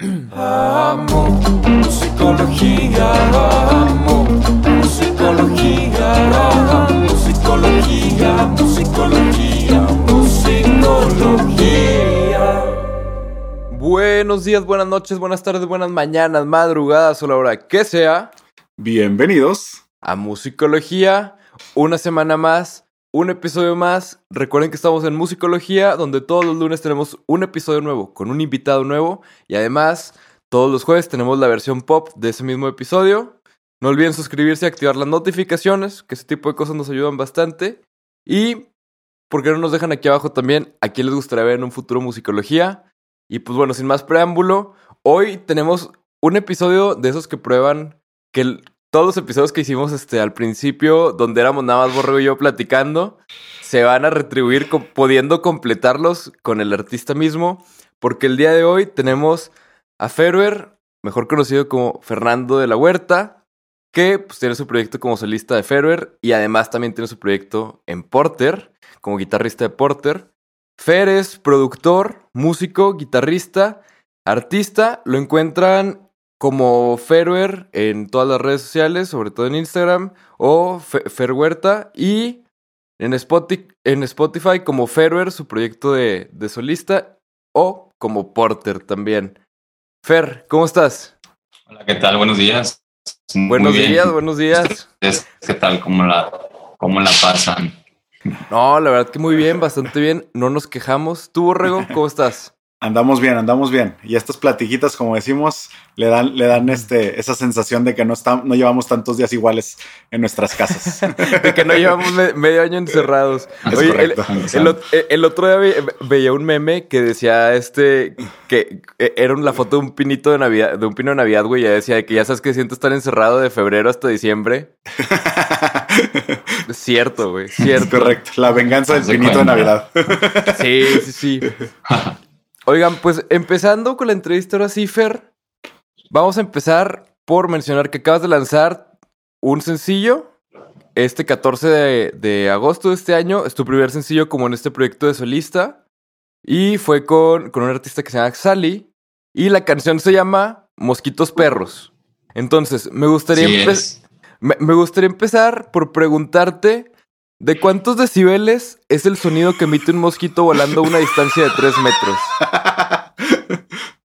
Amo musicología, amo musicología, amo musicología, musicología, musicología. Buenos días, buenas noches, buenas tardes, buenas mañanas, madrugadas o la hora que sea Bienvenidos. a Musicología. Una semana más, un episodio más. Recuerden que estamos en Musicología, donde todos los lunes tenemos un episodio nuevo con un invitado nuevo. Y además, todos los jueves tenemos la versión pop de ese mismo episodio. No olviden suscribirse y activar las notificaciones, que ese tipo de cosas nos ayudan bastante. Y, ¿por qué no nos dejan aquí abajo también a quién les gustaría ver en un futuro Musicología? Y pues bueno, sin más preámbulo, hoy tenemos un episodio de esos que prueban que el- todos los episodios que hicimos este, al principio, donde éramos nada más Borrego y yo platicando, se van a retribuir pudiendo completarlos con el artista mismo, porque el día de hoy tenemos a Ferber, mejor conocido como Fernando de la Huerta, que pues, tiene su proyecto como solista de Ferber y además también tiene su proyecto en Porter, como guitarrista de Porter. Fer es productor, músico, guitarrista, artista. Lo encuentran como Ferwer en todas las redes sociales, sobre todo en Instagram, o Fe- Fer Huerta. Y en Spotify, en Spotify como Ferwer, su proyecto de, de solista, o como Porter también. Fer, ¿cómo estás? Hola, ¿qué tal? Buenos días. Buenos días, buenos días. ¿Ustedes ¿Qué tal? ¿Cómo la, cómo la pasan? No, la verdad que muy bien, bastante bien. No nos quejamos. ¿Tú, Borrego, cómo estás? Andamos bien, andamos bien. Y estas platiquitas, como decimos, le dan, le dan este, esa sensación de que no, estamos, no llevamos tantos días iguales en nuestras casas. De que no llevamos me- medio año encerrados. Es Oye, el, el eh, el otro día ve- veía un meme que decía este que eh, era la foto de un pinito de Navidad, de un pino de Navidad, güey. Ya decía que ya sabes que siento estar encerrado de febrero hasta diciembre. Cierto, güey. Es Cierto. correcto. La venganza del pinito de. Navidad. Sí, sí, sí. Oigan, pues empezando con la entrevista ahora sí, Fer, vamos a empezar por mencionar que acabas de lanzar un sencillo. Este 14 de, de agosto de este año es tu primer sencillo como en este proyecto de solista. Y fue con, con un artista que se llama Sally. Y la canción se llama Mosquitos Perros. Entonces, me gustaría, Sí me gustaría empezar por preguntarte de cuántos decibeles es el sonido que emite un mosquito volando a una distancia de 3 metros.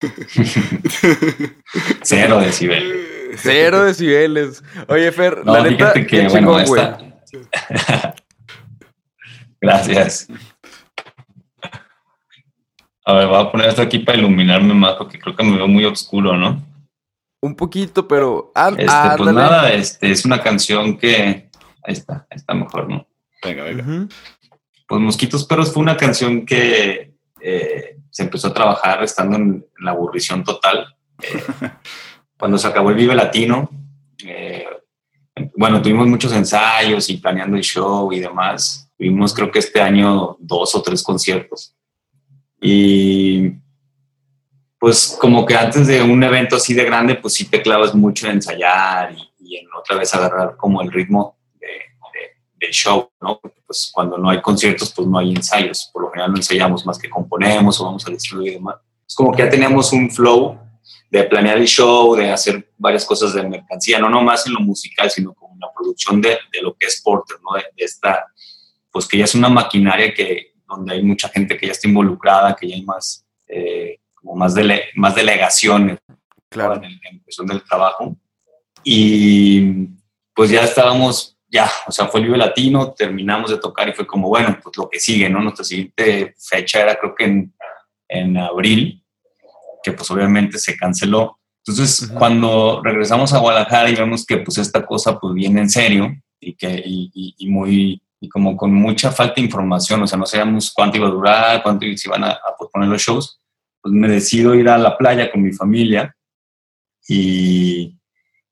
Cero decibel. Cero decibeles. Oye, Fer, No, la neta, fíjate qué que, bueno, chingón, güey. esta... Gracias. A ver, voy a poner esto aquí para iluminarme más porque creo que me veo muy oscuro, ¿no? Un poquito, pero... ah, Este, pues nada, este, es una canción que... Ahí está, ahí está mejor, ¿no? Venga, venga. Pues Mosquitos Perros fue una canción que eh, se empezó a trabajar estando en, en la aburrición total. Eh, cuando se acabó el Vive Latino, eh, bueno, tuvimos muchos ensayos y planeando el show y demás. Tuvimos creo que este año dos o tres conciertos. Y pues como que antes de un evento así de grande, pues sí te clavas mucho en ensayar y, y en otra vez agarrar como el ritmo del show, ¿no? Porque pues cuando no hay conciertos, pues no hay ensayos. Por lo general no ensayamos más que componemos o vamos al estudio y demás. Es como que ya teníamos un flow de planear el show, de hacer varias cosas de mercancía, no nomás en lo musical, sino como en la producción de, de lo que es Porter, ¿no? De, de esta, pues que ya es una maquinaria que, donde hay mucha gente que ya está involucrada, que ya hay más, eh, como más, dele, más delegaciones Claro. en, el- en cuestión del trabajo. Y pues ya estábamos, ya, o sea, fue el Vive Latino, terminamos de tocar y fue como, bueno, pues lo que sigue, ¿no? Nuestra siguiente fecha era creo que en, en abril, que pues obviamente se canceló. Entonces, Ujú. cuando regresamos a Guadalajara y vemos que pues esta cosa pues viene en serio y que y, y- y muy y como con mucha falta de información, o sea, no sabíamos cuánto iba a durar, cuánto se iban a, a posponer los shows, pues me decido ir a la playa con mi familia y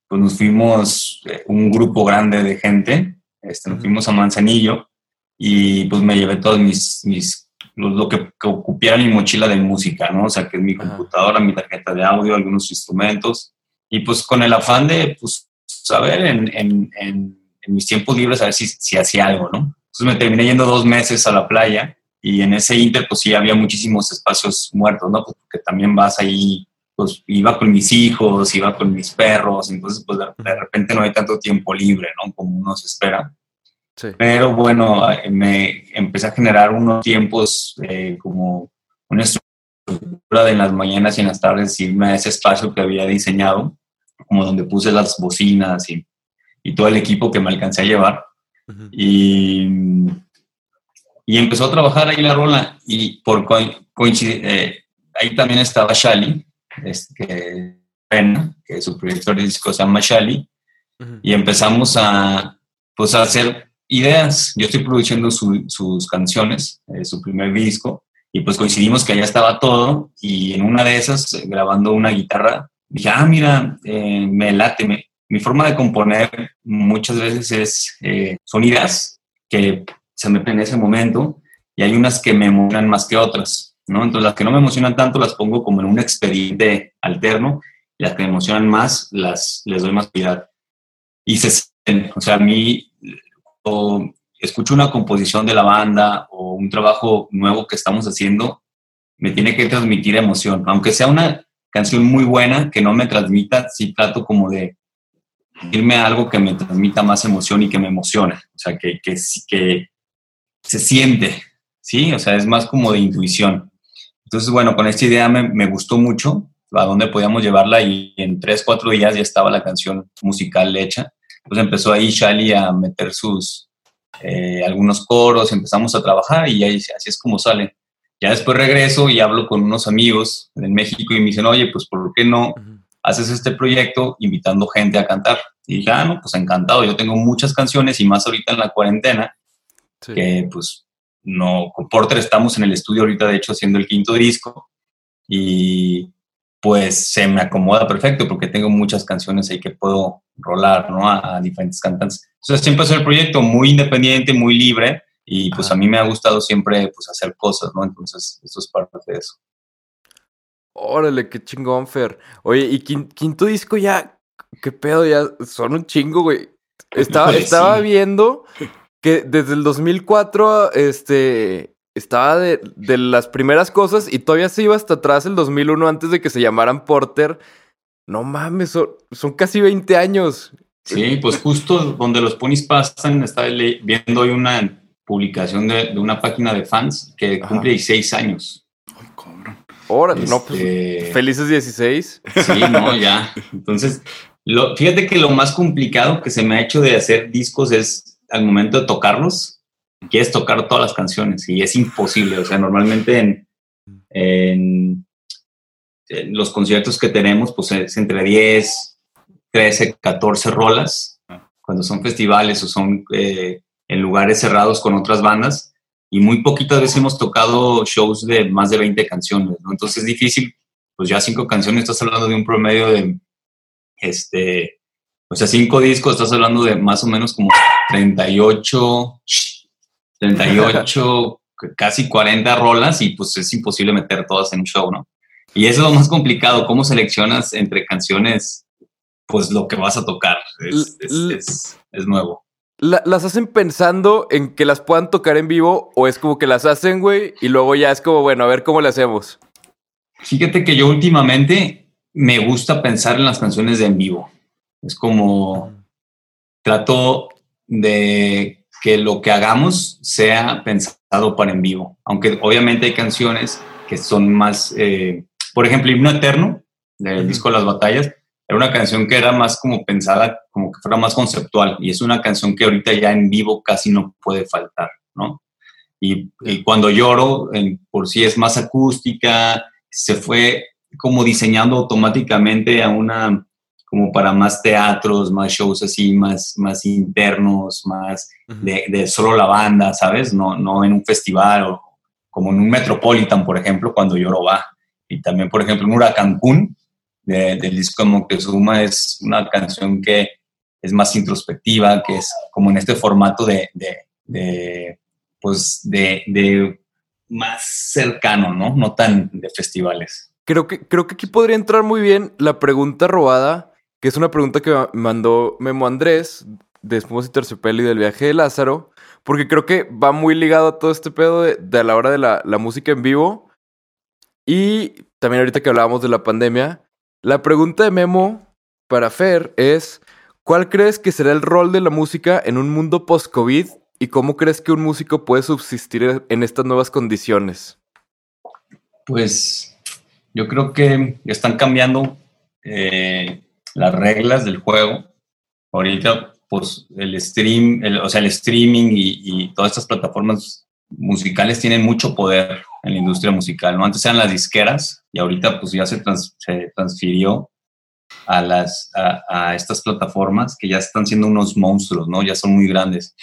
pues nos fuimos eh, un grupo grande de gente, este, nos fuimos a Manzanillo y pues me llevé todos mis, mis lo, lo que, que ocupiera mi mochila de música, ¿no? O sea, que es mi Ajá. computadora, mi tarjeta de audio, algunos instrumentos y pues con el afán de, pues, saber en, en, en, en mis tiempos libres a ver si, si hacía algo, ¿no? Entonces me terminé yendo dos meses a la playa y en ese inter pues sí había muchísimos espacios muertos, ¿no? Pues porque también vas ahí pues iba con mis hijos, iba con mis perros, entonces pues de, repente no hay tanto tiempo libre, ¿no? Como uno se espera. Sí. Pero bueno, eh, me empecé a generar unos tiempos eh, como una estructura de en las mañanas y en las tardes, irme a ese espacio que había diseñado, como donde puse las bocinas y, y todo el equipo que me alcancé a llevar. Ujú. Y, y empezó a trabajar ahí la rola y por coincidir, ahí también estaba Shali, este, que, que su proyector de disco se llama Shali, y empezamos a, pues, a hacer ideas. Yo estoy produciendo su- sus canciones, eh, su primer disco, y pues coincidimos que allá estaba todo, y en una de esas, eh, grabando una guitarra, dije, ah, mira, eh, me late. me- mi forma de componer muchas veces es, eh, son ideas que se me en ese momento, y hay unas que me emocionan más que otras, ¿no? Entonces las que no me emocionan tanto las pongo como en un expediente alterno, y las que me emocionan más las les doy más prioridad. Y se sienten, o sea, a mí o escucho una composición de la banda o un trabajo nuevo que estamos haciendo, me tiene que transmitir emoción. Aunque sea una canción muy buena que no me transmita, sí trato como de irme a algo que me transmita más emoción y que me emocione. O sea, que, que, que se siente, ¿sí? O sea, es más como de intuición. Entonces, bueno, con esta idea me, me gustó mucho a dónde podíamos llevarla y en tres, cuatro días ya estaba la canción musical hecha. Pues empezó ahí Shali a meter sus eh, algunos coros, empezamos a trabajar y ahí, así es como sale. Ya después regreso y hablo con unos amigos en México y me dicen, oye, pues ¿por qué no haces este proyecto invitando gente a cantar? Y dije, ah, no, pues encantado, yo tengo muchas canciones y más ahorita en la cuarentena, Sí. que pues no, con Porter estamos en el estudio ahorita, de hecho, haciendo el quinto disco y pues se me acomoda perfecto porque tengo muchas canciones ahí que puedo rolar, ¿no? A, a diferentes cantantes. Entonces siempre es el proyecto muy independiente, muy libre y pues Ajá. a mí me ha gustado siempre pues hacer cosas, ¿no? Entonces esto es parte de eso. Órale, qué chingón, Fer. Oye, y quin- quinto disco ya, qué pedo, ya son un chingo, güey. Estaba, estaba viendo que desde el 2004, este, estaba de, de las primeras cosas y todavía se iba hasta atrás el 2001 antes de que se llamaran Porter. No mames, son, son casi 20 años. Sí, pues justo donde los ponis pasan, estaba viendo hoy una publicación de, de una página de fans que Ajá. cumple 16 años. Ay, cabrón. Órale, no, pues, Este, felices 16. Sí, no, ya. Entonces, lo, fíjate que lo más complicado que se me ha hecho de hacer discos es al momento de tocarlos, quieres tocar todas las canciones y es imposible. O sea, normalmente en, en, en los conciertos que tenemos, pues es entre 10, 13, 14 rolas, cuando son festivales o son eh, en lugares cerrados con otras bandas. Y muy poquitas veces hemos tocado shows de más de 20 canciones, ¿no? Entonces es difícil pues ya cinco canciones, estás hablando de un promedio de, este, o sea, cinco discos, estás hablando de más o menos como 38, 38, casi 40 rolas y pues es imposible meter todas en un show, ¿no? Y eso es lo más complicado, cómo seleccionas entre canciones, pues lo que vas a tocar, es, es, L- es- es nuevo. La- ¿Las hacen pensando en que las puedan tocar en vivo o es como que las hacen, güey, y luego ya es como, bueno, a ver cómo le hacemos? Fíjate que yo últimamente me gusta pensar en las canciones de en vivo. Es como trato de que lo que hagamos sea pensado para en vivo. Aunque obviamente hay canciones que son más, eh, por ejemplo, Himno Eterno, del Ujú. disco Las Batallas, era una canción que era más como pensada, como que fuera más conceptual. Y es una canción que ahorita ya en vivo casi no puede faltar, ¿no? Y, y cuando lloro, en- por sí es más acústica, se fue como diseñando automáticamente a una, como para más teatros, más shows así, más, más internos, más de, de solo la banda, ¿sabes? No, no en un festival o como en un Metropolitan, por ejemplo, cuando Lloro va. Y también, por ejemplo, en Huracán de, del disco de Moctezuma es una canción que es más introspectiva, que es como en este formato de, de, de, pues, de, de más cercano, ¿no? No tan de festivales. Creo que, creo que aquí podría entrar muy bien la pregunta robada, que es una pregunta que ma- mandó Memo Andrés de Espumos y Terciopelo del viaje de Lázaro, porque creo que va muy ligado a todo este pedo de, a la hora de la, la música en vivo. Y también ahorita que hablábamos de la pandemia, La pregunta de Memo para Fer es, ¿cuál crees que será el rol de la música en un mundo post-COVID y cómo crees que un músico puede subsistir en estas nuevas condiciones? Pues yo creo que están cambiando eh, las reglas del juego. Ahorita, pues el stream, o sea, el streaming y, y todas estas plataformas musicales tienen mucho poder en la industria musical, ¿no? Antes eran las disqueras y ahorita pues ya se, se transfirió a, las, a, estas plataformas que ya están siendo unos monstruos, ¿no? Ya son muy grandes.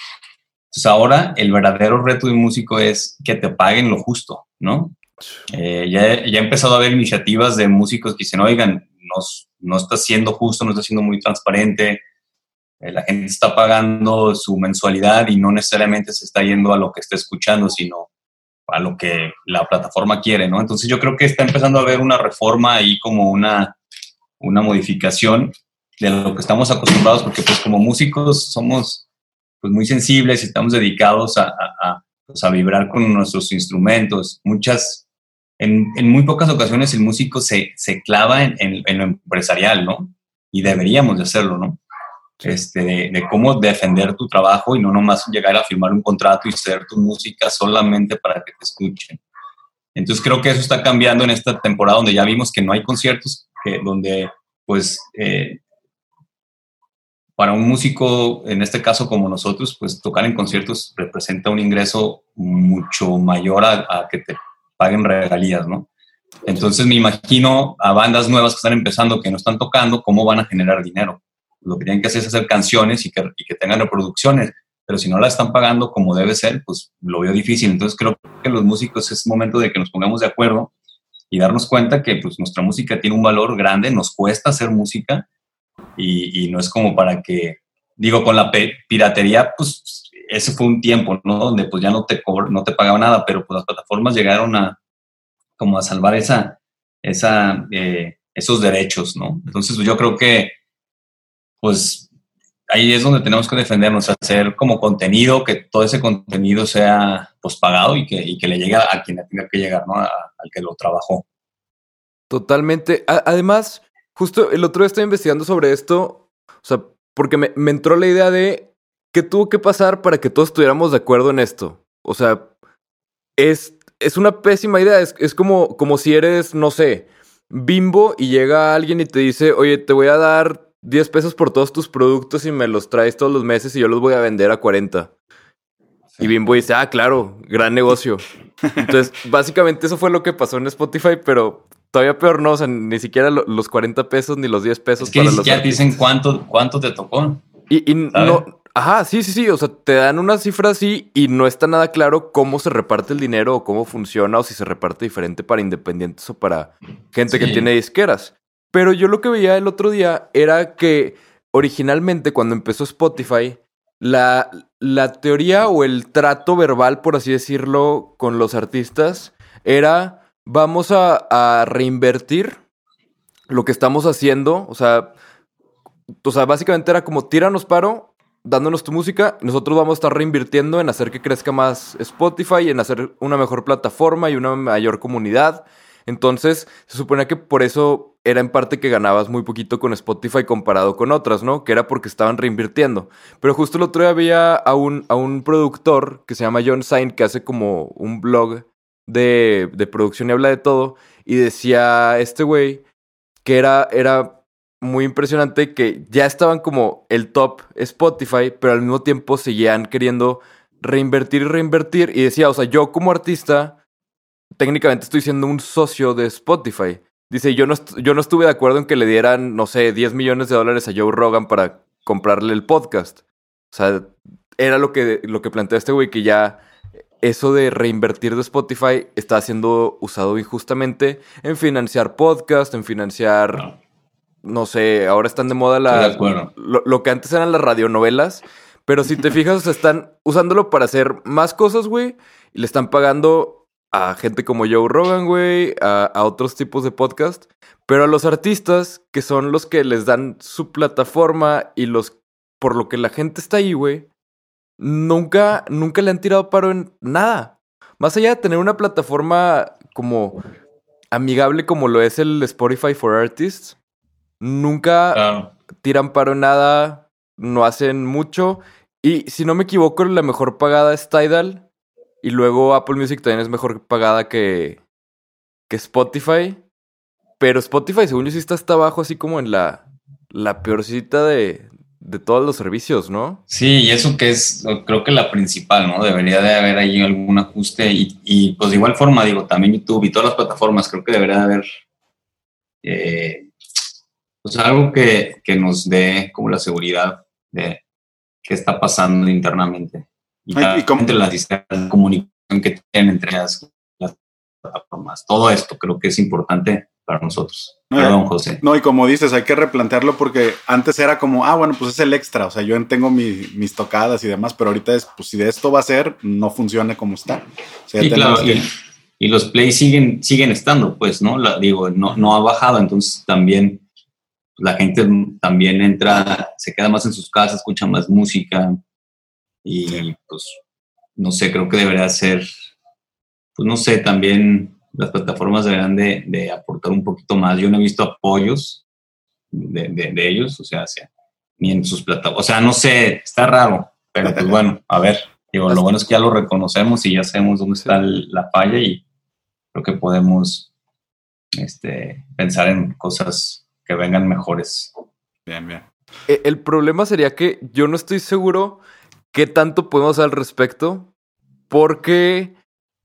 Entonces ahora el verdadero reto de un músico es que te paguen lo justo, ¿no? Eh, ya, ya he empezado a haber iniciativas de músicos que dicen, oigan, no, está siendo justo, no está siendo muy transparente, eh, la gente está pagando su mensualidad y no necesariamente se está yendo a lo que está escuchando, sino a lo que la plataforma quiere, ¿no? Entonces yo creo que está empezando a haber una reforma ahí como una, una modificación de lo que estamos acostumbrados, porque pues como músicos somos pues muy sensibles y estamos dedicados a, a, pues, vibrar con nuestros instrumentos. Muchas, en, en, muy pocas ocasiones el músico se, se clava en, en, en, lo empresarial, ¿no? Y deberíamos de hacerlo, ¿no? este, de, cómo defender tu trabajo y no nomás llegar a firmar un contrato y hacer tu música solamente para que te escuchen. Entonces creo que eso está cambiando en esta temporada donde ya vimos que no hay conciertos, que, donde pues eh, para un músico, en este caso como nosotros, pues tocar en conciertos representa un ingreso mucho mayor a, a que te paguen regalías, ¿no? Entonces me imagino a bandas nuevas que están empezando, que no están tocando, cómo van a generar dinero lo que tienen que hacer es hacer canciones y que, y que tengan reproducciones, pero si no la están pagando como debe ser, pues lo veo difícil. Entonces creo que los músicos es momento de que nos pongamos de acuerdo y darnos cuenta que pues nuestra música tiene un valor grande, nos cuesta hacer música y, y no es como para que, digo, con la piratería, pues ese fue un tiempo, ¿no? Donde pues ya no te, no te pagaba nada, pero pues las plataformas llegaron a como a salvar esa, esa, eh, esos derechos, ¿no? Entonces pues, yo creo que pues ahí es donde tenemos que defendernos, hacer como contenido, que todo ese contenido sea pues pagado y que, y que le llegue a quien tenga que llegar, ¿no? al que lo trabajó. Totalmente. además, justo el otro día estoy investigando sobre esto, o sea, porque me, me entró la idea de qué tuvo que pasar para que todos estuviéramos de acuerdo en esto. O sea, es, es una pésima idea, es, es como, como si eres, no sé, bimbo y llega alguien y te dice, oye, te voy a dar 10 pesos por todos tus productos y me los traes todos los meses y yo los voy a vender a 40. Y Bimbo dice, ah, claro, gran negocio. Entonces, básicamente eso fue lo que pasó en Spotify, pero todavía peor no, o sea, ni siquiera los 40 pesos ni los 10 pesos. Es que para ya dicen cuánto, cuánto te tocó. Y, y no, ajá, sí, sí, sí, o sea, te dan una cifra así y no está nada claro cómo se reparte el dinero o cómo funciona o si se reparte diferente para independientes o para gente que tiene disqueras. Pero yo lo que veía el otro día era que originalmente cuando empezó Spotify, la, la teoría o el trato verbal, por así decirlo, con los artistas era vamos a, a reinvertir lo que estamos haciendo. O sea, o sea, básicamente era como tíranos paro, dándonos tu música, nosotros vamos a estar reinvirtiendo en hacer que crezca más Spotify, en hacer una mejor plataforma y una mayor comunidad. Entonces, se supone que por eso era en parte que ganabas muy poquito con Spotify comparado con otras, ¿no? Que era porque estaban reinvirtiendo. Pero justo el otro día había a un, a un productor que se llama John Sain, que hace como un blog de, de producción y habla de todo. Y decía este güey que era, era muy impresionante que ya estaban como el top Spotify, pero al mismo tiempo seguían queriendo reinvertir y reinvertir. Y decía, o sea, yo como artista técnicamente estoy siendo un socio de Spotify. Dice, yo no, yo no estuve de acuerdo en que le dieran, no sé, 10 millones de dólares a Joe Rogan para comprarle el podcast. O sea, era lo que, lo que plantea este güey, que ya eso de reinvertir de Spotify está siendo usado injustamente en financiar podcast, en financiar, no, sé, ahora están de moda la, lo, lo, que antes eran las radionovelas. Pero si te fijas, están usándolo para hacer más cosas, güey, y le están pagando a gente como Joe Rogan, güey, a, otros tipos de podcast, pero a los artistas, que son los que les dan su plataforma y los por lo que la gente está ahí, güey, nunca, nunca le han tirado paro en nada. Más allá de tener una plataforma como amigable como lo es el Spotify for Artists, nunca Claro. tiran paro en nada, no hacen mucho. Y si no me equivoco, la mejor pagada es Tidal. Y luego Apple Music también es mejor pagada que, que Spotify. Pero Spotify, según yo, sí está hasta abajo, así como en la, la peorcita de, de todos los servicios, ¿no? Sí, y eso que es, creo que la principal, ¿no? Debería de haber ahí algún ajuste y, y, pues de igual forma, digo, también YouTube y todas las plataformas, creo que debería de haber eh, pues algo que, que nos dé como la seguridad de qué está pasando internamente. Y, Ay, ¿y entre las distancias de comunicación que tienen entre las, las plataformas. Todo esto creo que es importante para nosotros. No, Perdón, José. No, y como dices, hay que replantearlo porque antes era como, ah, bueno, pues es el extra, o sea, yo tengo mi- mis tocadas y demás, pero ahorita es, pues si de esto va a ser, no funcione como está. O sea, Sí, claro, que- y, y los plays siguen, siguen estando, pues, ¿no? La- digo, no, no ha bajado, entonces también la gente también entra, se queda más en sus casas, escucha más música y pues, no sé, creo que debería ser, pues no sé, también las plataformas deberán de, de aportar un poquito más. Yo no he visto apoyos de, de- ellos, o sea, sea, ni en sus plataformas, o sea, no sé, está raro, pero pues bueno, a ver, digo, lo bueno es que ya lo reconocemos y ya sabemos dónde está la falla y creo que podemos este, pensar en cosas que vengan mejores. Bien, bien. E- El problema sería que yo no estoy seguro qué tanto podemos hacer al respecto, porque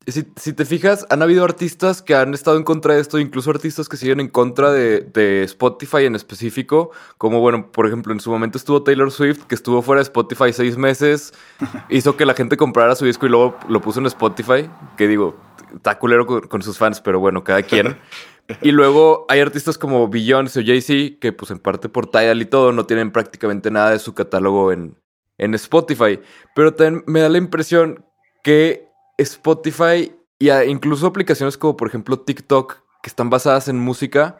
si, si te fijas, han habido artistas que han estado en contra de esto, incluso artistas que siguen en contra de, de Spotify en específico, como bueno, por ejemplo, en su momento estuvo Taylor Swift, que estuvo fuera de Spotify seis meses, hizo que la gente comprara su disco y luego lo puso en Spotify, que digo, está culero con, con sus fans, pero bueno, cada quien. Y luego hay artistas como Beyoncé o Jay-Z que pues en parte por Tidal y todo no tienen prácticamente nada de su catálogo en, en Spotify. Pero también me da la impresión que Spotify y incluso aplicaciones como por ejemplo TikTok que están basadas en música,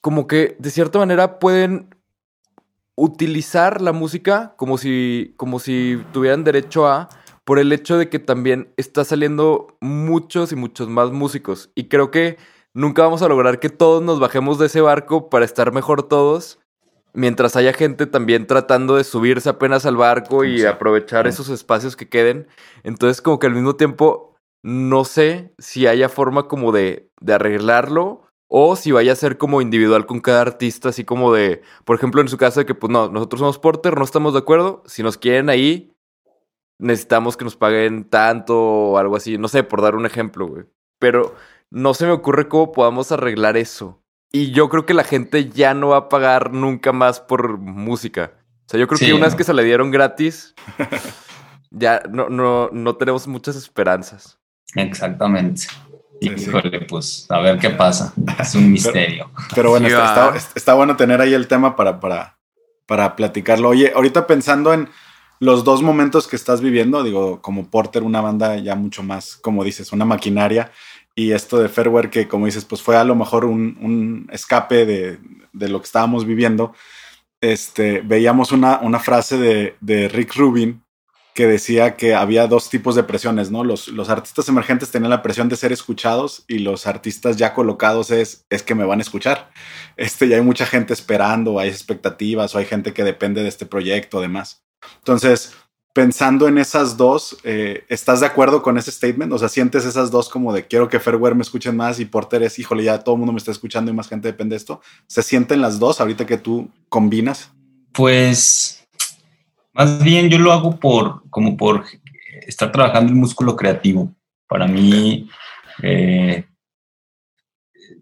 como que de cierta manera pueden utilizar la música como si, como si tuvieran derecho a, por el hecho de que también está saliendo muchos y muchos más músicos. Y creo que nunca vamos a lograr que todos nos bajemos de ese barco para estar mejor todos, mientras haya gente también tratando de subirse apenas al barco y Sí. aprovechar esos espacios que queden. Entonces como que al mismo tiempo no sé si haya forma como de, de arreglarlo o si vaya a ser como individual con cada artista, así como de, por ejemplo, en su caso de que pues no, nosotros somos Porter, no estamos de acuerdo, si nos quieren ahí, necesitamos que nos paguen tanto o algo así, no sé, por dar un ejemplo, güey. Pero no se me ocurre cómo podamos arreglar eso. Y yo creo que la gente ya no va a pagar nunca más por música. O sea, yo creo Sí, que una vez ¿no? que se le dieron gratis, ya no, no, no tenemos muchas esperanzas. Exactamente. Híjole, pues a ver qué pasa. Es un misterio. Pero bueno, Sí, está, está- está bueno tener ahí el tema para, para, para platicarlo. Oye, ahorita pensando en los dos momentos que estás viviendo, digo, como Porter, una banda ya mucho más, como dices, una maquinaria, y esto de Fairware, que como dices, pues fue a lo mejor un, un escape de, de lo que estábamos viviendo. Este, veíamos una, una frase de, de Rick Rubin que decía que había dos tipos de presiones, ¿no? Los, los artistas emergentes tenían la presión de ser escuchados y los artistas ya colocados es, es que me van a escuchar. Este, y hay mucha gente esperando, hay expectativas o hay gente que depende de este proyecto, además. Entonces, pensando en esas dos, eh, ¿estás de acuerdo con ese statement? O sea, sientes esas dos como de quiero que Fairware me escuchen más y Porter es, híjole, ya todo el mundo me está escuchando y más gente depende de esto. ¿Se sienten las dos ahorita que tú combinas? Pues más bien yo lo hago por como por estar trabajando el músculo creativo. Para mí, eh,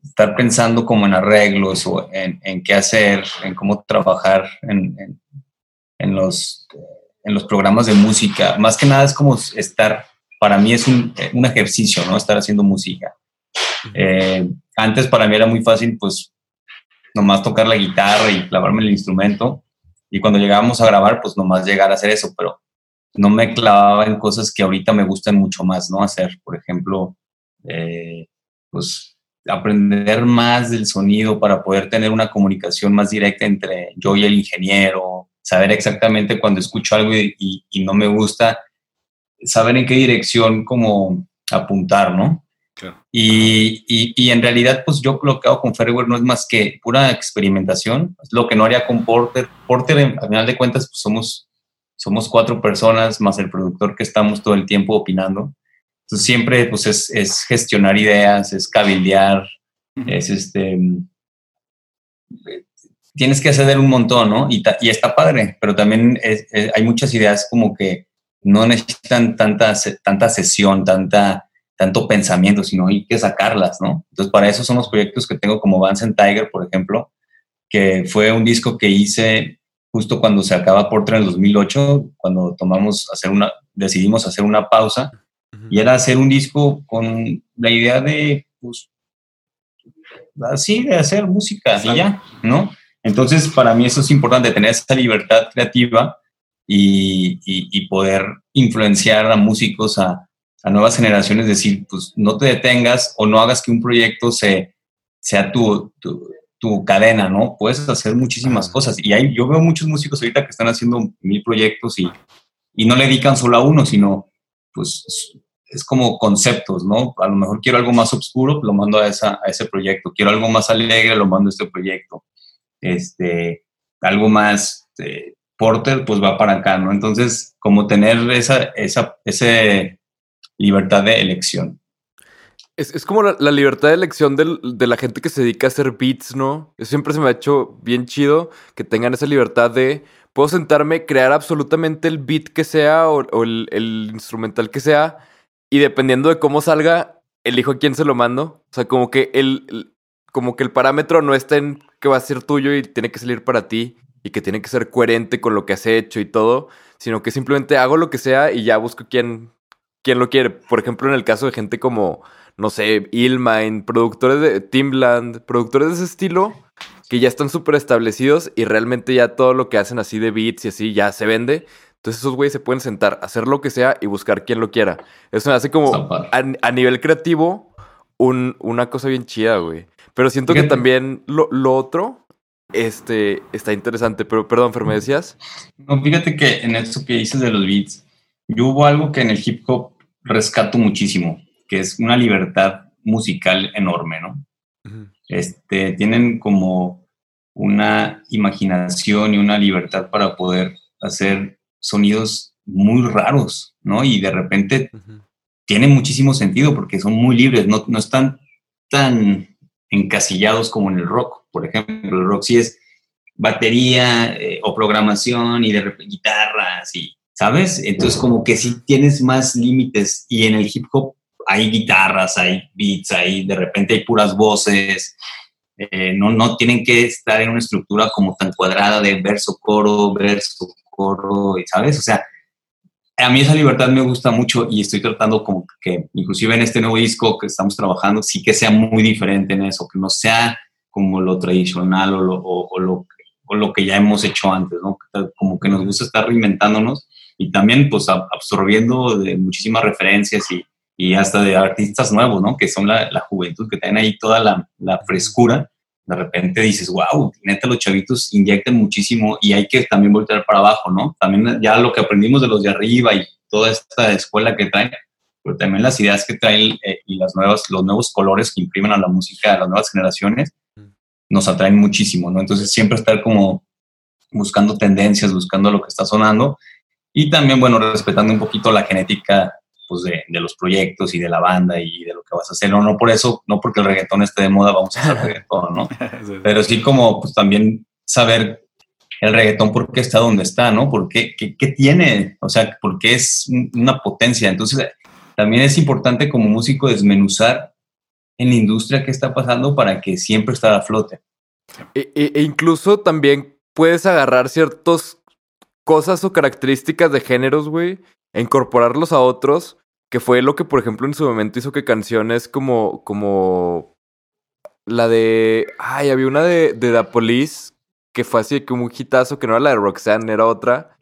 estar pensando como en arreglos o en, en qué hacer, en cómo trabajar en, en- en los, en los programas de música. Más que nada es como estar, para mí es un, un ejercicio, ¿no? Estar haciendo música. Eh, antes para mí era muy fácil, pues, nomás tocar la guitarra y clavarme el instrumento. Y cuando llegábamos a grabar, pues nomás llegar a hacer eso, pero no me clavaba en cosas que ahorita me gustan mucho más, ¿no? Hacer, por ejemplo, eh, pues aprender más del sonido para poder tener una comunicación más directa entre yo y el ingeniero, saber exactamente cuando escucho algo y, y- y no me gusta, saber en qué dirección como apuntar, ¿no? Claro. Y, y, y, en realidad, pues yo lo que hago con Ferryware no es más que pura experimentación, es lo que no haría con Porter. Porter, al final de cuentas, pues somos, somos cuatro personas más el productor que estamos todo el tiempo opinando. Entonces siempre pues es, es gestionar ideas, es cabildear, es este... Tienes que hacer un montón, ¿no? Y, y está padre, pero también hay muchas ideas como que no necesitan tanta, tanta sesión, tanta tanto pensamiento, sino hay que sacarlas, ¿no? Entonces, para eso son los proyectos que tengo como Vance and Tiger, por ejemplo, que fue un disco que hice justo cuando se acaba Porter en el 2008, cuando tomamos hacer una, decidimos hacer una pausa, y era hacer un disco con la idea de, pues, así, de hacer música y ya, ¿no? Entonces, para mí eso es importante, tener esa libertad creativa y, y poder influenciar a músicos a, a nuevas generaciones, decir, pues no te detengas o no hagas que un proyecto se, sea tu, tu, cadena, ¿no? Puedes hacer muchísimas cosas. Y hay, yo veo muchos músicos ahorita que están haciendo mil proyectos y, y no le dedican solo a uno, sino, pues, es como conceptos, ¿no? A lo mejor quiero algo más oscuro, lo mando a, esa, a ese proyecto. Quiero algo más alegre, lo mando a este proyecto. Este, algo más este, porter, pues va para acá, ¿no? Entonces, como tener esa, esa, libertad de elección. Es, como la, libertad de elección de la gente que se dedica a hacer beats, ¿no? siempre se me ha hecho bien chido que tengan esa libertad de, puedo sentarme, crear absolutamente el beat que sea o, el, instrumental que sea, y dependiendo de cómo salga, elijo a quién se lo mando. O sea, como que el, como que el parámetro no está en que va a ser tuyo y tiene que salir para ti y que tiene que ser coherente con lo que has hecho y todo, sino que simplemente hago lo que sea y ya busco quién, quién lo quiere. Por ejemplo, en el caso de gente como, no sé, Illmind, productores de Timland, productores de ese estilo, que ya están súper establecidos y realmente ya todo lo que hacen así de beats y así ya se vende. Entonces esos güeyes se pueden sentar, hacer lo que sea y buscar quien lo quiera. Eso me hace como a, nivel creativo un, una cosa bien chida, güey. Pero siento que también lo, lo, otro este, está interesante. Pero perdón, Fer, ¿me decías? No, fíjate que en esto que dices de los beats, yo hubo algo que en el hip hop rescato muchísimo, que es una libertad musical enorme, ¿no? este, tienen como una imaginación y una libertad para poder hacer sonidos muy raros, ¿no? Y de repente tiene muchísimo sentido porque son muy libres, no, no están tan encasillados como en el rock. Por ejemplo, el rock sí es batería eh, o programación y de repente guitarras y ¿sabes? Entonces como que sí tienes más límites y en el hip hop hay guitarras, hay beats, hay de repente hay puras voces, eh, no, no tienen que estar en una estructura como tan cuadrada de verso, coro, verso, coro, ¿sabes? O sea, a mí esa libertad me gusta mucho y estoy tratando como que inclusive en este nuevo disco que estamos trabajando, sí que sea muy diferente en eso, que no sea como lo tradicional o lo, o lo, o lo que ya hemos hecho antes, ¿no? Como que nos gusta estar reinventándonos y también pues absorbiendo de muchísimas referencias y, y, hasta de artistas nuevos, ¿no? Que son la, la juventud, que tienen ahí toda la, la, frescura. De repente dices, wow, neta, los chavitos inyectan muchísimo y hay que también voltear para abajo, ¿no? También ya lo que aprendimos de los de arriba y toda esta escuela que traen, pero también las ideas que traen eh, y las nuevas, los nuevos colores que imprimen a la música de las nuevas generaciones nos atraen muchísimo, ¿no? Entonces siempre estar como buscando tendencias, buscando lo que está sonando y también, bueno, respetando un poquito la genética pues, de, de, los proyectos y de la banda y de lo que vas a hacer. No, no por eso, no porque el reggaetón esté de moda, vamos a hacer reggaetón, ¿no? Pero sí como pues también saber el reggaetón por qué está donde está, ¿no? ¿Por qué, qué, qué tiene? O sea, porque es una potencia. Entonces, también es importante como músico desmenuzar en la industria qué está pasando para que siempre esté a flote. E, e, e incluso también puedes agarrar ciertos cosas o características de géneros, güey, e incorporarlos a otros, que fue lo que, por ejemplo, en su momento hizo que canciones como, como la de, ay, había una de, de The Police, que fue así que un hitazo, que no era la de Roxanne, era otra,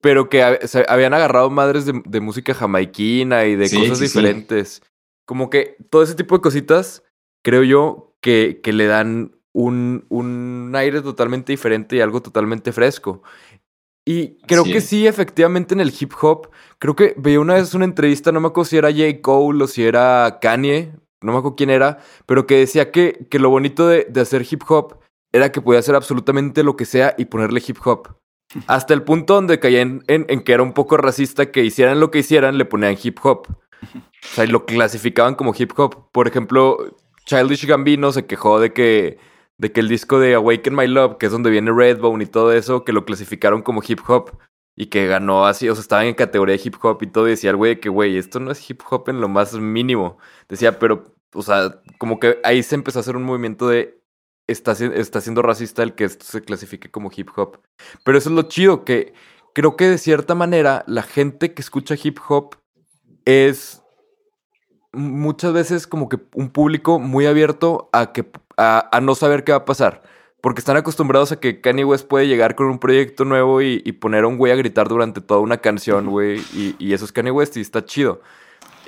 pero que habían agarrado madres de, música jamaiquina y de cosas diferentes. Como que todo ese tipo de cositas, creo yo, que, que le dan un, un aire totalmente diferente y algo totalmente fresco. Y creo que sí, efectivamente, en el hip hop, creo que veía una vez una entrevista, no me acuerdo si era J. Cole o si era Kanye, no me acuerdo quién era, pero que decía que, que lo bonito de, de hacer hip hop era que podía hacer absolutamente lo que sea y ponerle hip hop. Hasta el punto donde caía en, en- en que era un poco racista que hicieran lo que hicieran, le ponían hip hop. O sea, y lo clasificaban como hip hop. Por ejemplo, Childish Gambino se quejó de que, de que el disco de Awaken My Love, que es donde viene Redbone y todo eso, que lo clasificaron como hip hop. Y que ganó así, o sea, estaba en categoría de hip hop y todo. Y decía el güey que, güey, esto no es hip hop en lo más mínimo. Decía, pero, o sea, como que ahí se empezó a hacer un movimiento de está, está siendo racista el que esto se clasifique como hip hop. Pero eso es lo chido, que creo que de cierta manera la gente que escucha hip hop es muchas veces como que un público muy abierto a, que, a, a no saber qué va a pasar. Porque están acostumbrados a que Kanye West puede llegar con un proyecto nuevo y, y poner a un güey a gritar durante toda una canción, güey. Y, y eso es Kanye West y está chido.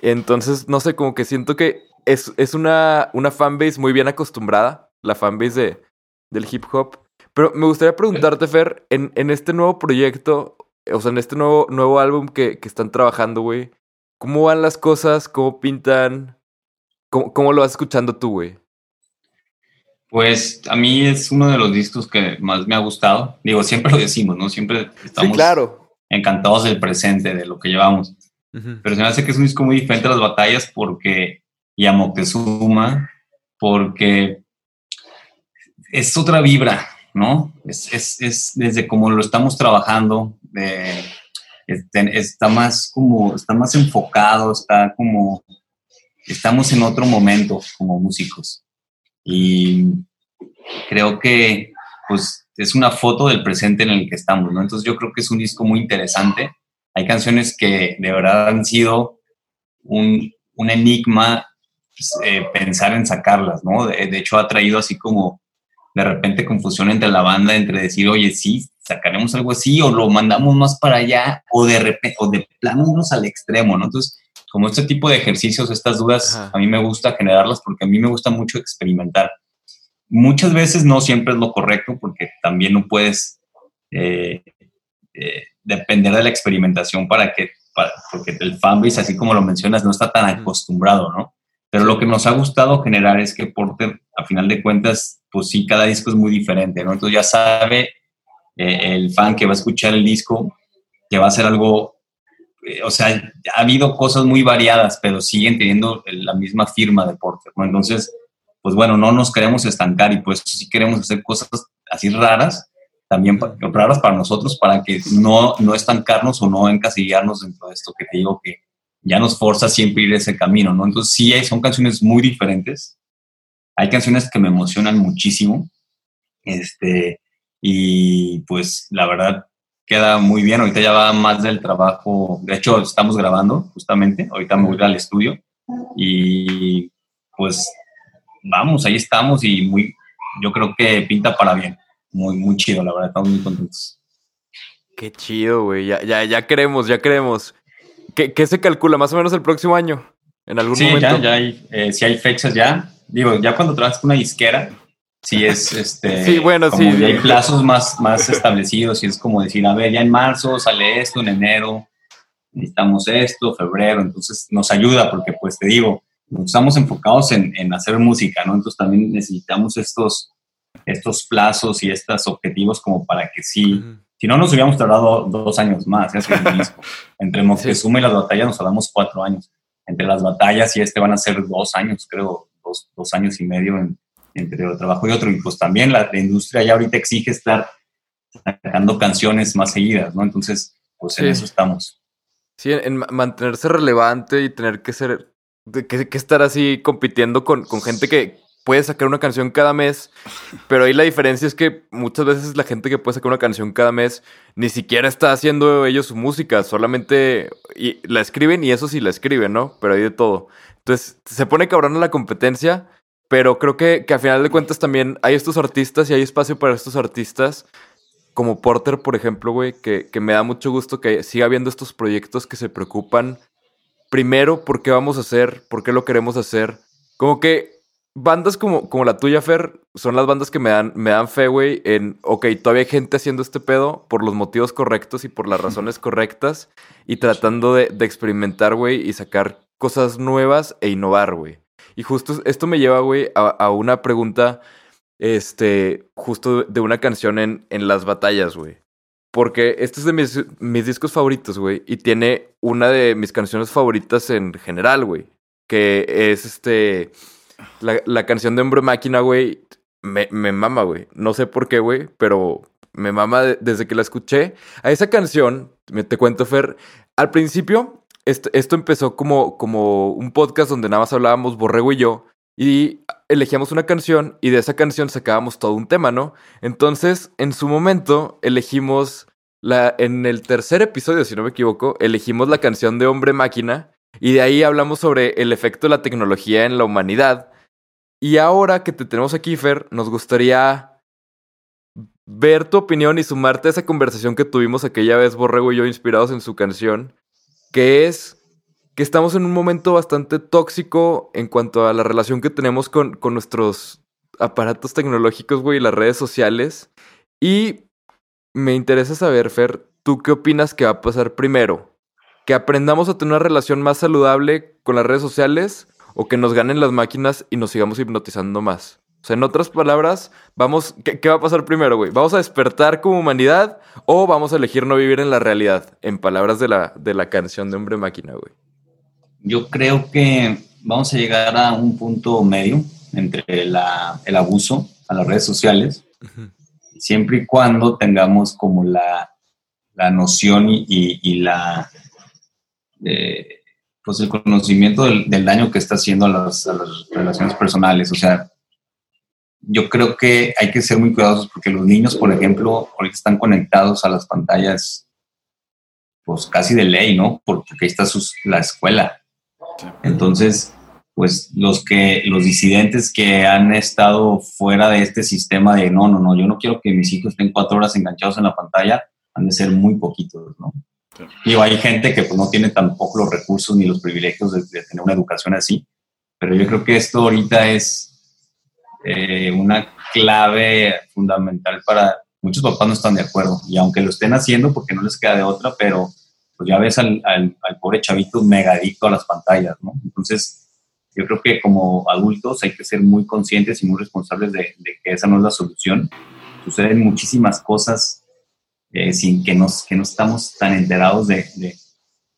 Entonces, no sé, como que siento que es, es una, una fanbase muy bien acostumbrada, la fanbase de, del hip hop. Pero me gustaría preguntarte, Fer, en, en este nuevo proyecto, o sea, en este nuevo, nuevo álbum que, que están trabajando, güey, ¿cómo van las cosas? ¿Cómo pintan? ¿Cómo, cómo lo vas escuchando tú, güey? Pues a mí es uno de los discos que más me ha gustado. Digo, siempre lo decimos, ¿no? Siempre estamos sí, claro. encantados del presente, de lo que llevamos. Pero se me hace que es un disco muy diferente a las batallas porque, y a Moctezuma, porque es otra vibra, ¿no? Es, es, es desde como lo estamos trabajando, de- este, está más como, está más enfocado, está como, estamos en otro momento como músicos. Y creo que, pues, es una foto del presente en el que estamos, ¿no? Entonces yo creo que es un disco muy interesante. Hay canciones que de verdad han sido un, un enigma pues, eh, pensar en sacarlas, ¿no? De, de hecho, ha traído así como de repente confusión entre la banda, entre decir, oye, sí, sacaremos algo así, o lo mandamos más para allá, o de repente, o de plano irnos al extremo, ¿no? Entonces, como este tipo de ejercicios, estas dudas, Ajá. a mí me gusta generarlas porque a mí me gusta mucho experimentar. Muchas veces no siempre es lo correcto porque también no puedes eh, eh, depender de la experimentación para que, para- porque el fanbase, así como lo mencionas, no está tan acostumbrado, ¿no? Pero lo que nos ha gustado generar es que Porter, a final de cuentas, pues sí, cada disco es muy diferente, ¿no? Entonces ya sabe eh, el fan que va a escuchar el disco que va a ser algo, eh, o sea, ha habido cosas muy variadas, pero siguen teniendo la misma firma de Porter, ¿no? Entonces, pues bueno, no nos queremos estancar y pues sí queremos hacer cosas así raras, también raras para nosotros, para que no, no estancarnos o no encasillarnos dentro de esto que te digo que ya nos forza siempre ir ese camino, ¿no? Entonces sí, hay- son canciones muy diferentes. Hay canciones que me emocionan muchísimo. Este, y pues la verdad queda muy bien. Ahorita ya va más del trabajo. De hecho, estamos grabando justamente. Ahorita me voy al estudio y pues vamos, ahí estamos y muy, yo creo que pinta para bien. Muy, muy chido, la verdad, estamos muy contentos. Qué chido, güey. Ya, ya, ya queremos, ya queremos. ¿Qué, qué se calcula? ¿Más o menos el próximo año? ¿En algún Sí, momento? ya, ya hay, eh, sí hay fechas ya. Digo, ya cuando trabajas con una disquera, sí es este. Sí, bueno, como sí. ya hay plazos más, más establecidos y es como decir, a ver, ya en marzo sale esto, en enero necesitamos esto, febrero. Entonces nos ayuda porque, pues te digo, estamos enfocados en, en hacer música, ¿no? Entonces también necesitamos estos, estos plazos y estos objetivos como para que sí. Si no, nos hubiéramos tardado dos años más. Entre Moctezuma y las batallas nos tardamos cuatro años. Entre las batallas y este van a ser dos años, creo, dos, dos años y medio en- entre un trabajo y otro. Y pues también la, la industria ya ahorita exige estar sacando canciones más seguidas, ¿no? Entonces, pues en Sí. eso estamos. Sí, en, en ma- mantenerse relevante y tener que ser. que, que estar así compitiendo con, con gente que puede sacar una canción cada mes. Pero ahí la diferencia es que muchas veces la gente que puede sacar una canción cada mes ni siquiera está haciendo ellos su música, solamente y la escriben y eso sí la escriben, ¿no? Pero hay de todo. Entonces se pone cabrón la competencia. Pero creo que, que a final de cuentas también hay estos artistas y hay espacio para estos artistas como Porter, por ejemplo, güey, que, que me da mucho gusto que siga habiendo estos proyectos que se preocupan primero por qué vamos a hacer, por qué lo queremos hacer. Como que bandas como, como la tuya, Fer, son las bandas que me dan, me dan fe, güey, en, ok, todavía hay gente haciendo este pedo por los motivos correctos y por las razones correctas y tratando de, de experimentar, güey, y sacar cosas nuevas e innovar, güey. Y justo esto me lleva, güey, a, a una pregunta, este, justo de una canción en, en las batallas, güey. Porque este es de mis, mis discos favoritos, güey. Y tiene una de mis canciones favoritas en general, güey. Que es este. La, la canción de Hombre Máquina, güey. Me, me mama, güey. No sé por qué, güey. Pero me mama de- desde que la escuché. A esa canción, me, te cuento, Fer. Al principio, esto, empezó como, como un podcast donde nada más hablábamos Borrego y yo. Y elegíamos una canción y de esa canción sacábamos todo un tema, ¿no? Entonces, en su momento, elegimos la, en el tercer episodio, si no me equivoco, elegimos la canción de Hombre Máquina y de ahí hablamos sobre el efecto de la tecnología en la humanidad. Y ahora que te tenemos aquí, Fer, nos gustaría ver tu opinión y sumarte a esa conversación que tuvimos aquella vez, Borrego y yo, inspirados en su canción, que es que estamos en un momento bastante tóxico en cuanto a la relación que tenemos con, con nuestros aparatos tecnológicos, güey, y las redes sociales. Y me interesa saber, Fer, ¿tú qué opinas que va a pasar primero? ¿Que aprendamos a tener una relación más saludable con las redes sociales o que nos ganen las máquinas y nos sigamos hipnotizando más? Sea, en otras palabras, vamos, ¿qué, qué va a pasar primero, güey? ¿Vamos a despertar como humanidad o vamos a elegir no vivir en la realidad? En palabras de la, de la canción de Hombre Máquina, güey. Yo creo que vamos a llegar a un punto medio entre la- el abuso a las redes sociales, siempre y cuando tengamos como la, la noción y, y- y la eh, pues el conocimiento del, del daño que está haciendo a las, a las relaciones personales. O sea, yo creo que hay que ser muy cuidadosos porque los niños, por ejemplo, ahorita están conectados a las pantallas pues casi de ley, ¿no? Porque ahí está sus- la escuela. Entonces, pues los que los disidentes que han estado fuera de este sistema de no, no, no, yo no quiero que mis hijos estén cuatro horas enganchados en la pantalla, han de ser muy poquitos, ¿no? Y hay gente que pues, no tiene tampoco los recursos ni los privilegios de, de tener una educación así, pero yo creo que esto ahorita es eh, una clave fundamental para muchos papás no están de acuerdo y aunque lo estén haciendo porque no les queda de otra, pero pues ya ves al, al, al pobre chavito mega adicto a las pantallas, ¿no? Entonces, yo creo que como adultos hay que ser muy conscientes y muy responsables de, de que esa no es la solución. Suceden muchísimas cosas eh, sin que, nos, que no estamos tan enterados de, de,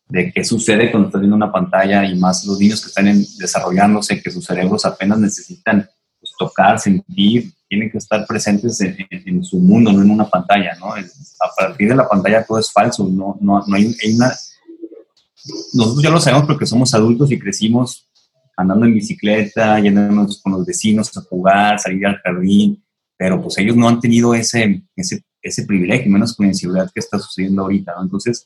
de qué sucede cuando estás viendo una pantalla y más los niños que están en- desarrollándose, que sus cerebros apenas necesitan pues, tocar, sentir, tienen que estar presentes en, su mundo, no en una pantalla, ¿no? A partir de la pantalla todo es falso, no, no, no hay, hay una... Nosotros ya lo sabemos porque somos adultos y crecimos andando en bicicleta, yéndonos con los vecinos a jugar, salir al jardín, pero pues ellos no han tenido ese, ese, ese privilegio, menos con la inseguridad que está sucediendo ahorita. Entonces,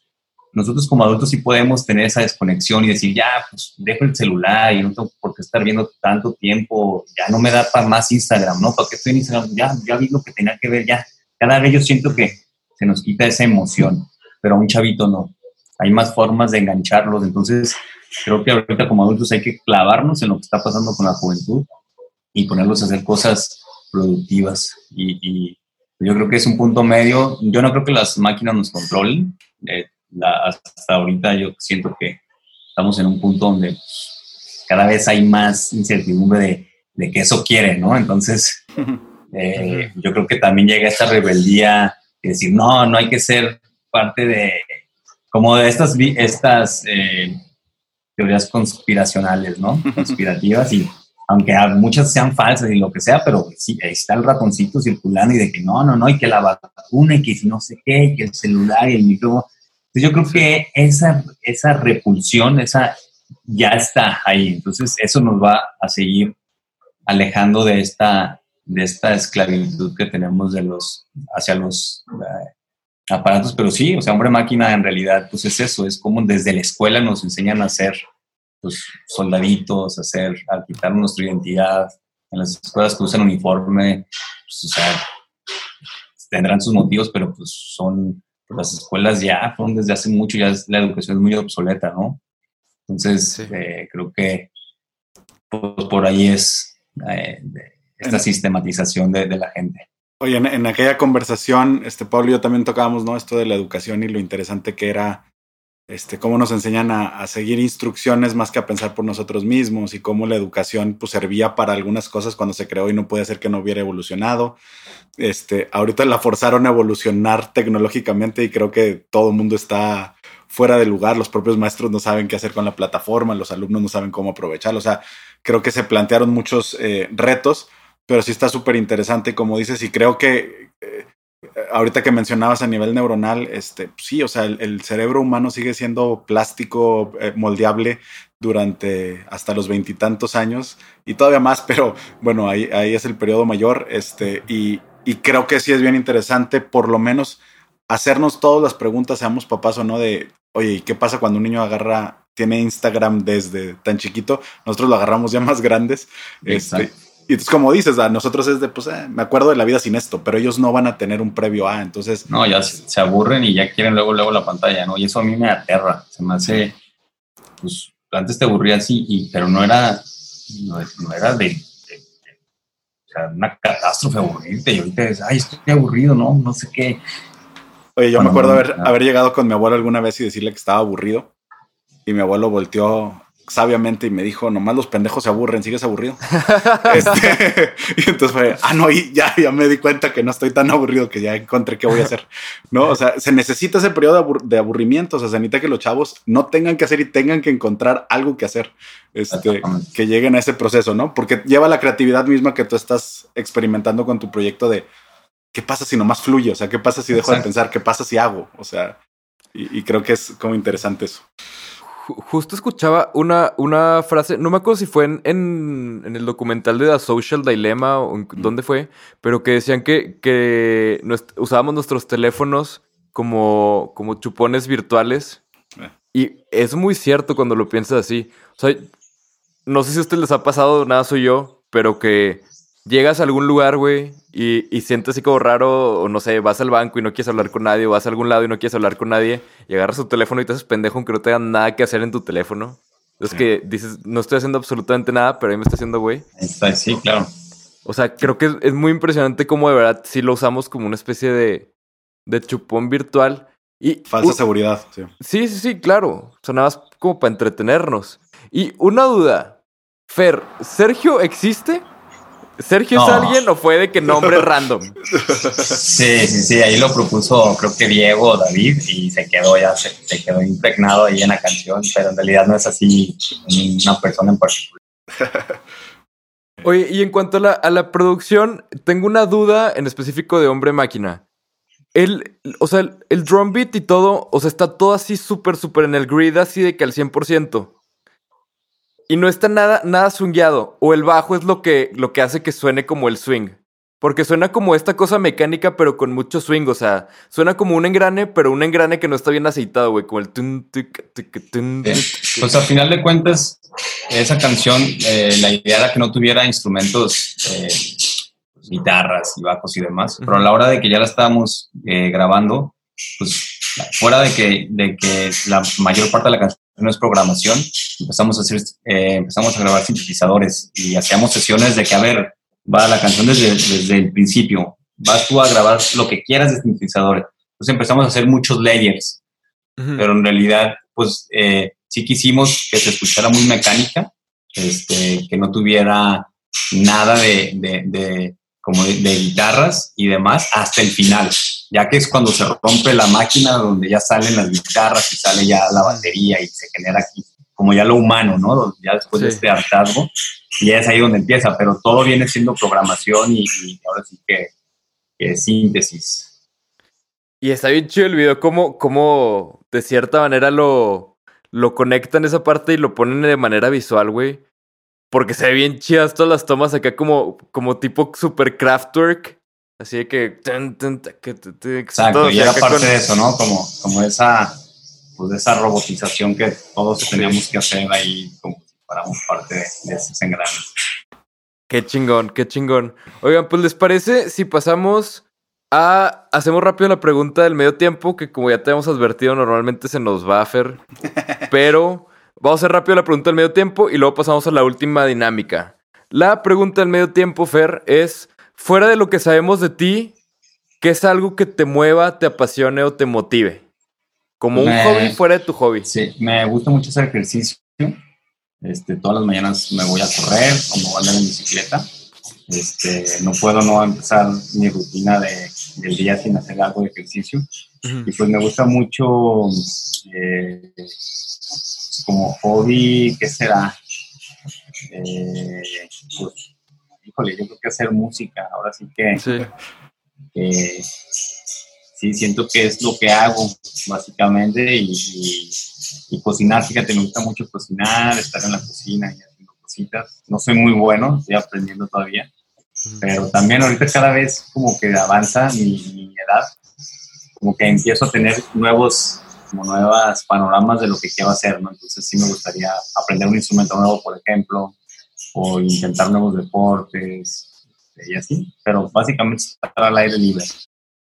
nosotros como adultos sí podemos tener esa desconexión y decir, ya, pues dejo el celular y no tengo por qué estar viendo tanto tiempo, ya no me da para más Instagram, ¿no? ¿Para qué estoy en Instagram? Ya, ya vi lo que tenía que ver, ya. Cada vez yo siento que se nos quita esa emoción, pero a un chavito no. Hay más formas de engancharlos, entonces creo que ahorita como adultos hay que clavarnos en lo que está pasando con la juventud y ponerlos a hacer cosas productivas y, yo creo que es un punto medio. Yo no creo que las máquinas nos controlen. Eh, la- hasta ahorita yo siento que estamos en un punto donde pues, cada vez hay más incertidumbre de, de que eso quiere, ¿no? Entonces, eh, yo creo que también llega esta rebeldía de decir, no, no hay que ser parte de, como de estas, estas eh, teorías conspiracionales, ¿no? Conspirativas y aunque muchas sean falsas y lo que sea, pero sí, ahí está el ratoncito circulando y de que no, no, no, y que la vacuna y que si no sé qué, y que el celular y el micrófono. Entonces yo creo que esa, esa repulsión, esa ya está ahí. Entonces eso nos va a seguir alejando de esta, de esta esclavitud que tenemos de los, hacia los eh, aparatos. Pero sí, o sea, hombre máquina en realidad, pues es eso, es como desde la escuela nos enseñan a ser pues, soldaditos, a hacer, a quitar nuestra identidad. En las escuelas que usan uniforme, pues, o sea, tendrán sus motivos, pero pues son, pues, las escuelas ya fueron desde hace mucho, ya la educación es muy obsoleta, ¿no? Entonces, Sí. eh, creo que pues, por ahí es eh, esta En- sistematización de, de la gente. Oye, en, en aquella conversación, este Pablo y yo también tocábamos, ¿no? Esto de la educación y lo interesante que era este, cómo nos enseñan a, seguir instrucciones más que a pensar por nosotros mismos y cómo la educación pues, servía para algunas cosas cuando se creó y no puede ser que no hubiera evolucionado. Este, ahorita la forzaron a evolucionar tecnológicamente y creo que todo el mundo está fuera de lugar. Los propios maestros no saben qué hacer con la plataforma, los alumnos no saben cómo aprovecharlo. O sea, creo que se plantearon muchos eh, retos, pero sí está súper interesante, como dices, y creo que eh, ahorita que mencionabas a nivel neuronal, este, sí, o sea, el, cerebro humano sigue siendo plástico, eh, moldeable durante hasta los veintitantos años y todavía más, pero bueno, ahí, ahí es el periodo mayor, este, y, y creo que sí es bien interesante, por lo menos hacernos todas las preguntas, seamos papás o no, de, oye, ¿y qué pasa cuando un niño agarra, tiene Instagram desde tan chiquito? Nosotros lo agarramos ya más grandes. Este, y entonces, como dices, a nosotros es de, pues, eh, me acuerdo de la vida sin esto, pero ellos no van a tener un previo A, entonces... No, ya se aburren y ya quieren luego, luego la pantalla, ¿no? Y eso a mí me aterra, se me hace, pues, antes te aburría así, y, pero no era, no, era de, o sea, una catástrofe aburrirte, y ahorita es, ay, estoy aburrido, ¿no? No sé qué. Oye, yo me acuerdo haber, haber llegado con mi abuelo alguna vez y decirle que estaba aburrido, y mi abuelo volteó sabiamente y me dijo, nomás los pendejos se aburren, ¿sigues aburrido? este, y entonces fue, ah, no, y ya, ya me di cuenta que no estoy tan aburrido que ya encontré qué voy a hacer. ¿No? O sea, se necesita ese periodo de, aburrimiento, o sea, se necesita que los chavos no tengan que hacer y tengan que encontrar algo que hacer, este, que lleguen a ese proceso, ¿no? Porque lleva la creatividad misma que tú estás experimentando con tu proyecto de, ¿qué pasa si nomás fluye? O sea, ¿qué pasa si dejo de pensar? ¿Qué pasa si hago? O sea, y creo que es como interesante eso justo escuchaba una, una frase, no me acuerdo si fue en, en, el documental de The Social Dilemma o en, dónde fue, pero que decían que, que usábamos nuestros teléfonos como, como chupones virtuales. Eh. Y es muy cierto cuando lo piensas así. O sea, no sé si a ustedes les ha pasado, nada soy yo, pero que llegas a algún lugar, güey, y, y, sientes así como raro, o no sé, vas al banco y no quieres hablar con nadie, o vas a algún lado y no quieres hablar con nadie, y agarras tu teléfono y te haces pendejo aunque no tengas nada que hacer en tu teléfono. Es que dices, no estoy haciendo absolutamente nada, pero ahí me estoy haciendo güey. Sí, claro. O sea, creo que es, muy impresionante cómo de verdad sí lo usamos como una especie de, de chupón virtual. Y, Falsa seguridad, sí. Sí, sí, sí, claro. Sonaba como para entretenernos. Y una duda. Fer, ¿Sergio existe? ¿Sergio es alguien o fue de que nombre random? Sí, sí, sí, ahí lo propuso creo que Diego o David y se quedó ya, se, quedó impregnado ahí en la canción, pero en realidad no es así una persona en particular. Oye, y en cuanto a la, a la producción, tengo una duda en específico de Hombre Máquina. El, o sea, el, el drum beat y todo, o sea, está todo así súper, súper en el grid, así de que al 100%. Y no está nada, nada swingueado. O el bajo es lo que, lo que hace que suene como el swing. Porque suena como esta cosa mecánica, pero con mucho swing. O sea, suena como un engrane, pero un engrane que no está bien aceitado, güey. Como el... pues al final de cuentas, esa canción, eh, la idea era que no tuviera instrumentos, eh, pues, guitarras y bajos y demás. Pero a la hora de que ya la estábamos eh, grabando, pues fuera de que, de que la mayor parte de la canción no es programación, empezamos a hacer, eh, empezamos a grabar sintetizadores y hacíamos sesiones de que, a ver, va la canción desde, desde el principio, vas tú a grabar lo que quieras de sintetizadores. Entonces empezamos a hacer muchos layers, pero en realidad, pues eh, sí quisimos que se escuchara muy mecánica, este, que no tuviera nada de, de, de como de, guitarras y demás hasta el final, ya que es cuando se rompe la máquina donde ya salen las guitarras y sale ya la batería y se genera aquí como ya lo humano, ¿no? Ya después de este hartazgo, y es ahí donde empieza, pero todo viene siendo programación y, ahora sí que, que, síntesis. Y está bien chido el video, como, como de cierta manera lo, lo conectan esa parte y lo ponen de manera visual, güey. Porque se ve bien chidas todas las tomas acá como, como tipo super craftwork. Así de que... Exacto, y era parte de eso, ¿no? Como, como esa pues, esa robotización que todos teníamos que hacer ahí como si fuéramos parte de, esos engranes. Qué chingón, qué chingón. Oigan, pues les parece si pasamos a... Hacemos rápido la pregunta del medio tiempo, que como ya te hemos advertido, normalmente se nos va a hacer. pero vamos a hacer rápido la pregunta del medio tiempo y luego pasamos a la última dinámica. La pregunta del medio tiempo, Fer, es, fuera de lo que sabemos de ti, ¿qué es algo que te mueva, te apasione o te motive? Como un Me- hobby fuera de tu hobby. Sí, me gusta mucho hacer ejercicio. Este, todas las mañanas me voy a correr o me voy a andar en bicicleta. Este, no puedo no empezar mi rutina de, del día sin hacer algo de ejercicio. Y pues me gusta mucho eh, como hobby, ¿qué será? Eh, pues, híjole, yo creo que hacer música. Ahora sí que Sí. eh, sí, siento que es lo que hago, básicamente, y, y- y cocinar, fíjate, me gusta mucho cocinar, estar en la cocina y haciendo cositas. No soy muy bueno, estoy aprendiendo todavía, pero también ahorita cada vez como que avanza mi, mi edad, como que empiezo a tener nuevos, como nuevas panoramas de lo que quiero hacer, ¿no? Entonces sí me gustaría aprender un instrumento nuevo, por ejemplo, o intentar nuevos deportes, y así, pero básicamente estar al aire libre.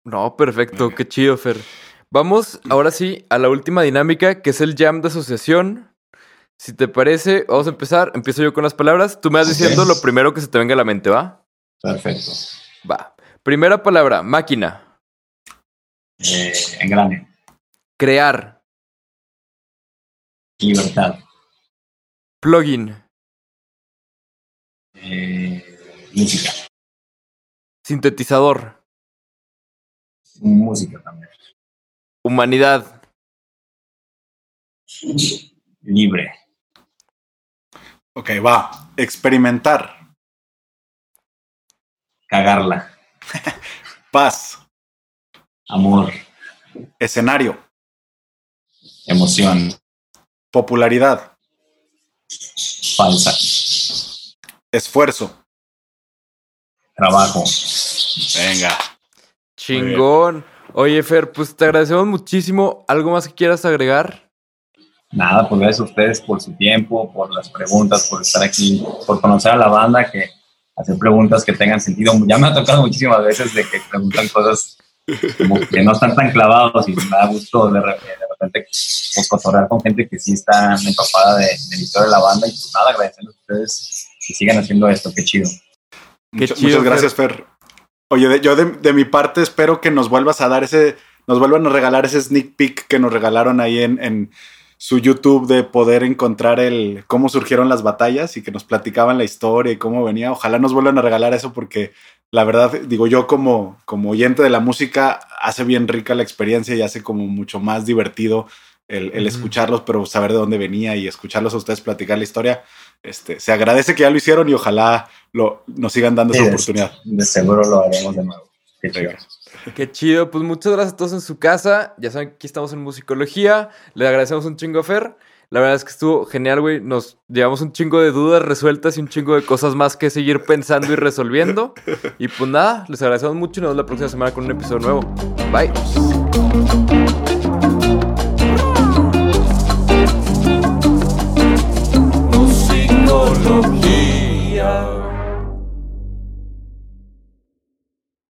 No, perfecto, qué chido, Fer. Vamos ahora sí a la última dinámica, que es el jam de asociación. Si te parece, vamos a empezar. Empiezo yo con las palabras. Tú me vas diciendo lo primero que se te venga a la mente, ¿va? Perfecto. Va. Primera palabra, máquina. Eh, engrane, Crear. libertad, Plugin. Eh, música, Sintetizador. música también, Humanidad. libre, Ok, va. Experimentar. cagarla, Paz. amor, Escenario. emoción, Popularidad. falsa, Esfuerzo. trabajo. Venga. Chingón. Oye, Fer, pues te agradecemos muchísimo. ¿Algo más que quieras agregar? Nada, pues gracias a ustedes por su tiempo, por las preguntas, por estar aquí, por conocer a la banda, que hacer preguntas que tengan sentido. Ya me ha tocado muchísimas veces de que preguntan cosas como que no están tan clavados y me da gusto de, re- de repente pues, cotorrear con gente que sí está empapada de, de la historia de la banda y pues nada, agradecerles a ustedes que sigan haciendo esto, qué chido. Qué Mucha- chido, muchas gracias, Fer. Oye, de- yo de, de mi parte espero que nos vuelvas a dar ese, nos vuelvan a regalar ese sneak peek que nos regalaron ahí en, en su YouTube de poder encontrar el cómo surgieron las batallas y que nos platicaban la historia y cómo venía. Ojalá nos vuelvan a regalar eso porque la verdad, digo yo como, como oyente de la música, hace bien rica la experiencia y hace como mucho más divertido el, el escucharlos, pero saber de dónde venía y escucharlos a ustedes platicar la historia. Este, se agradece que ya lo hicieron y ojalá lo, nos sigan dando esa Sí, de- oportunidad. De seguro lo haremos de nuevo. Qué chido. Venga. Qué chido. Pues muchas gracias a todos en su casa. Ya saben que aquí estamos en musicología. Le agradecemos un chingo a Fer. La verdad es que estuvo genial, güey. Nos llevamos un chingo de dudas resueltas y un chingo de cosas más que seguir pensando y resolviendo. Y pues nada, les agradecemos mucho y nos vemos la próxima semana con un episodio nuevo. Bye. Musicología.